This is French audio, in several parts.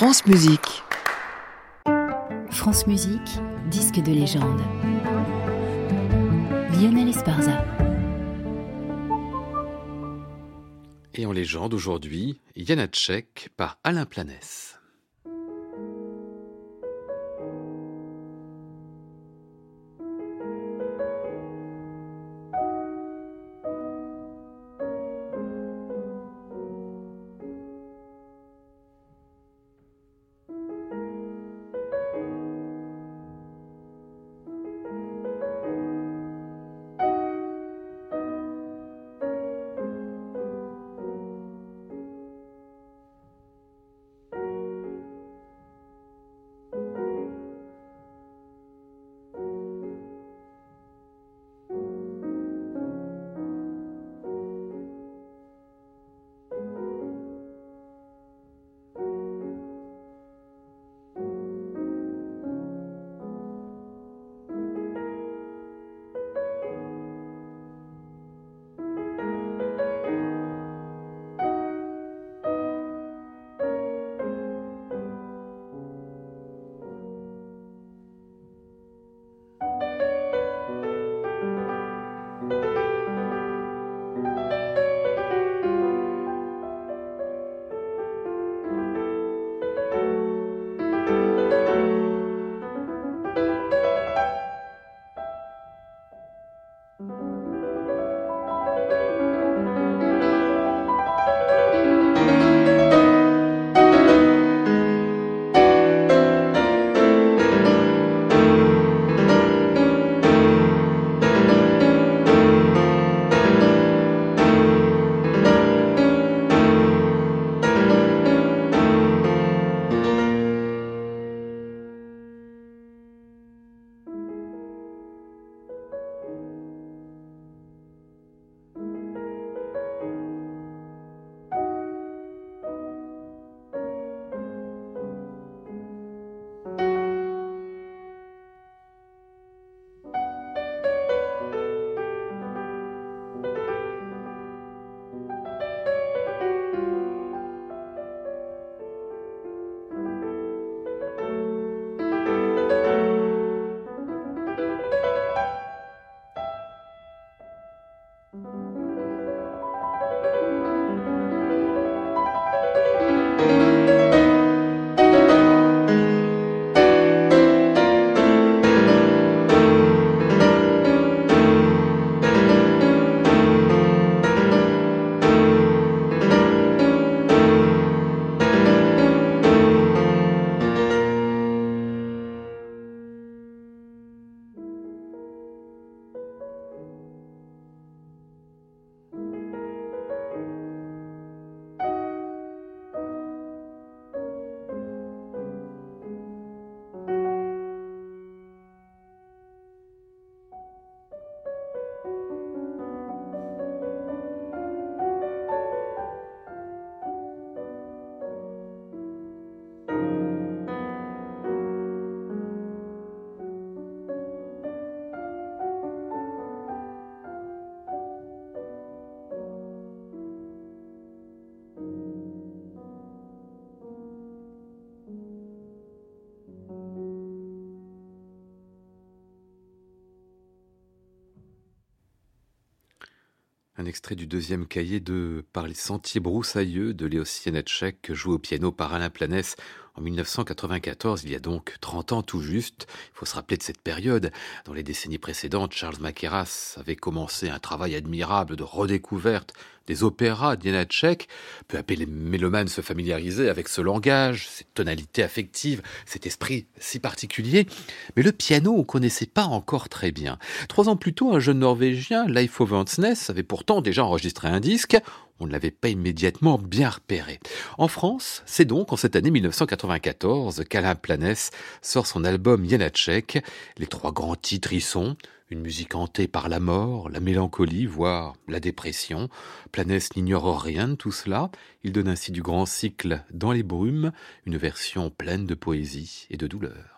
France Musique. France Musique, disque de légende. Lionel Esparza. Et en légende aujourd'hui, Janacek par Alain Planès. Un extrait du deuxième cahier de Par les sentiers broussailleux de Léo Sienetchek, joué au piano par Alain Planès en 1994, il y a donc 30 ans tout juste. Il faut se rappeler de cette période. Dans les décennies précédentes, Charles Maqueras avait commencé un travail admirable de redécouverte des opéras d'Janacek. Peu à peu, les mélomanes se familiarisaient avec ce langage, cette tonalité affective, cet esprit si particulier. Mais le piano, on connaissait pas encore très bien. Trois ans plus tôt, un jeune Norvégien, Leif avait pourtant déjà enregistré un disque on ne l'avait pas immédiatement bien repéré. En France, c'est donc en cette année 1994 qu'Alain Planès sort son album Janacek. Les trois grands titres y sont une musique hantée par la mort, la mélancolie, voire la dépression. Planès n'ignore rien de tout cela. Il donne ainsi du grand cycle Dans les brumes, une version pleine de poésie et de douleur.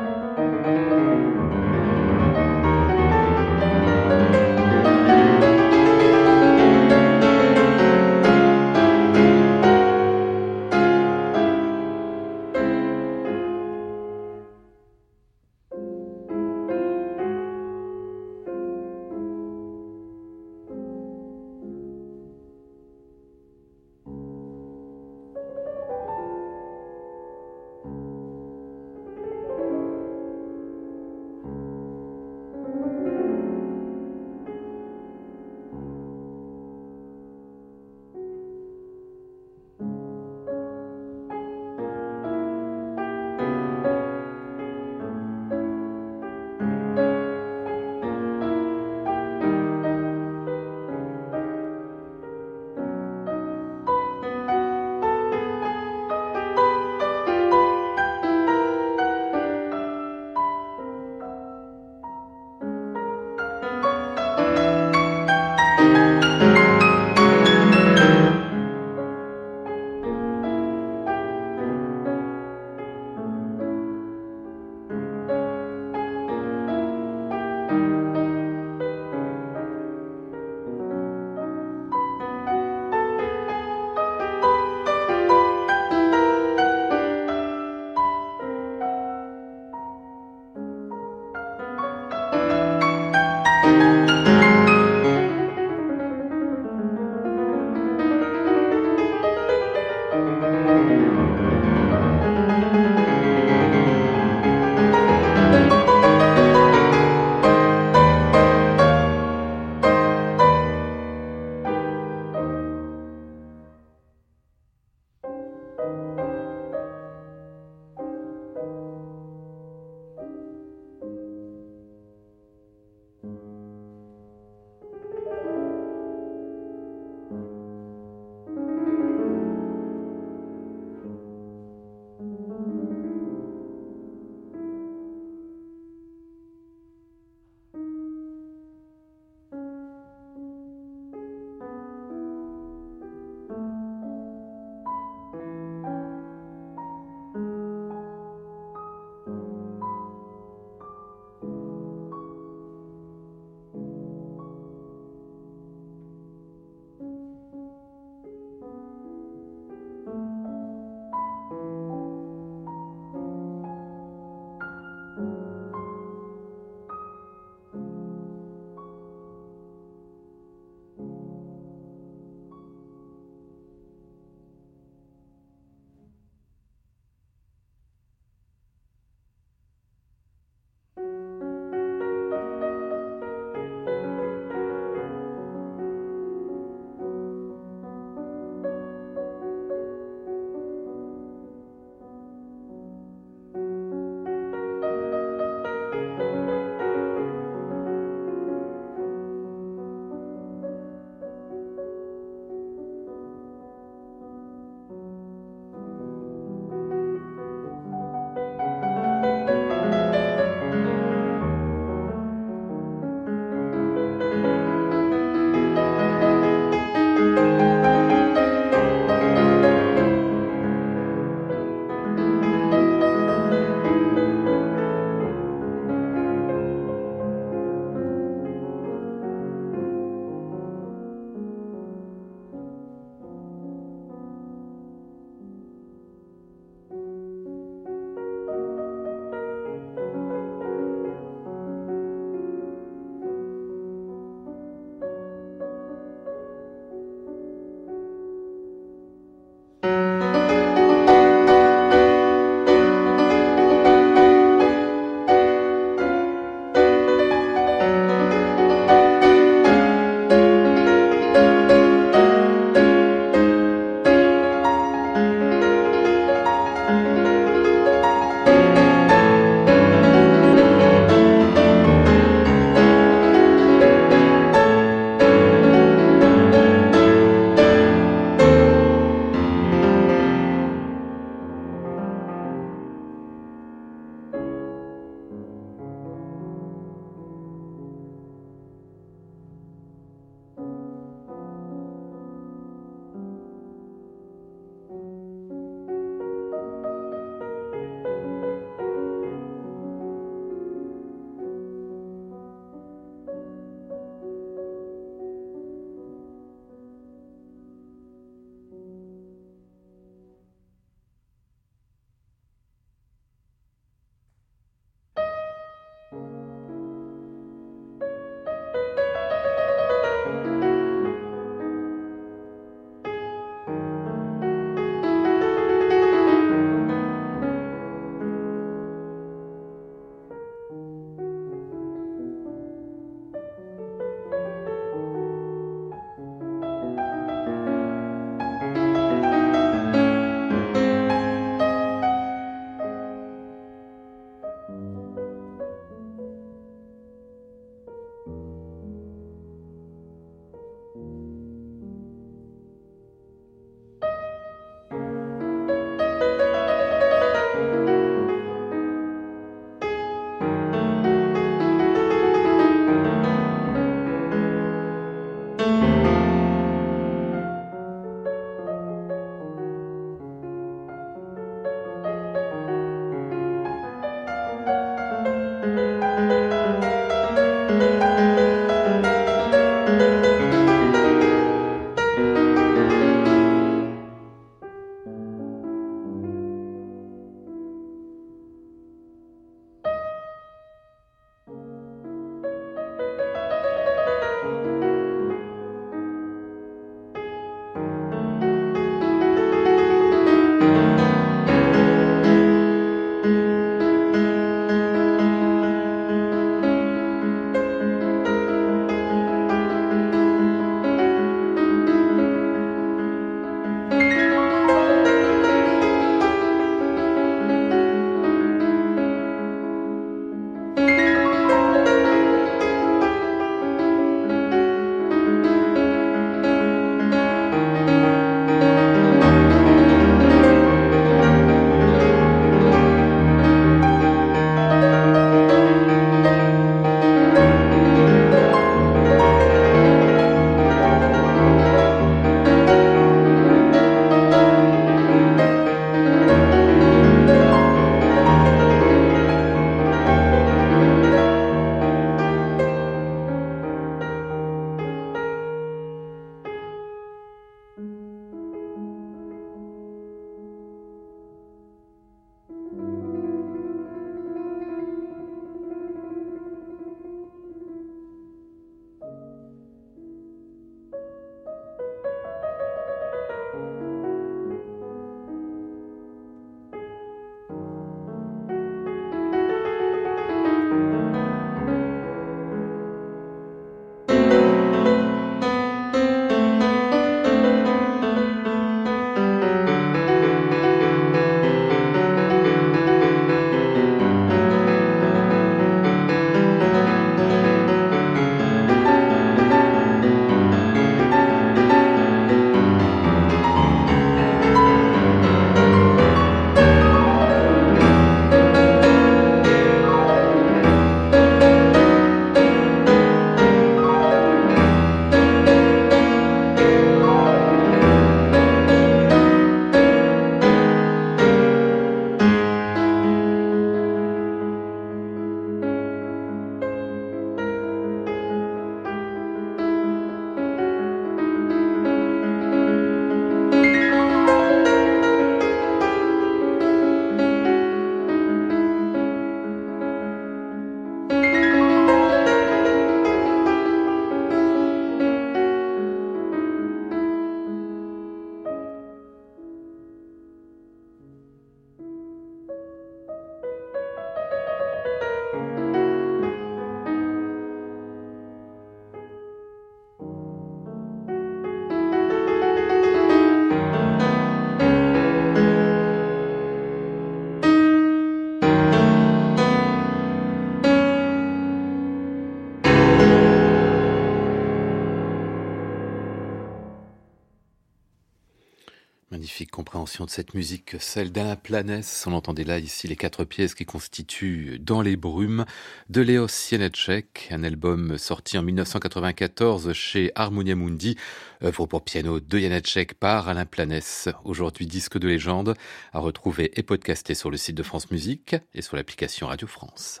Magnifique compréhension de cette musique, celle d'Alain Planès. On entendait là ici les quatre pièces qui constituent Dans les brumes de Léos Sienetchek, un album sorti en 1994 chez Harmonia Mundi, œuvre pour piano de Janacek par Alain Planès. Aujourd'hui disque de légende, à retrouver et podcasté sur le site de France Musique et sur l'application Radio France.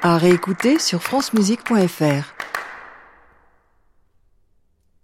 À réécouter sur francemusique.fr.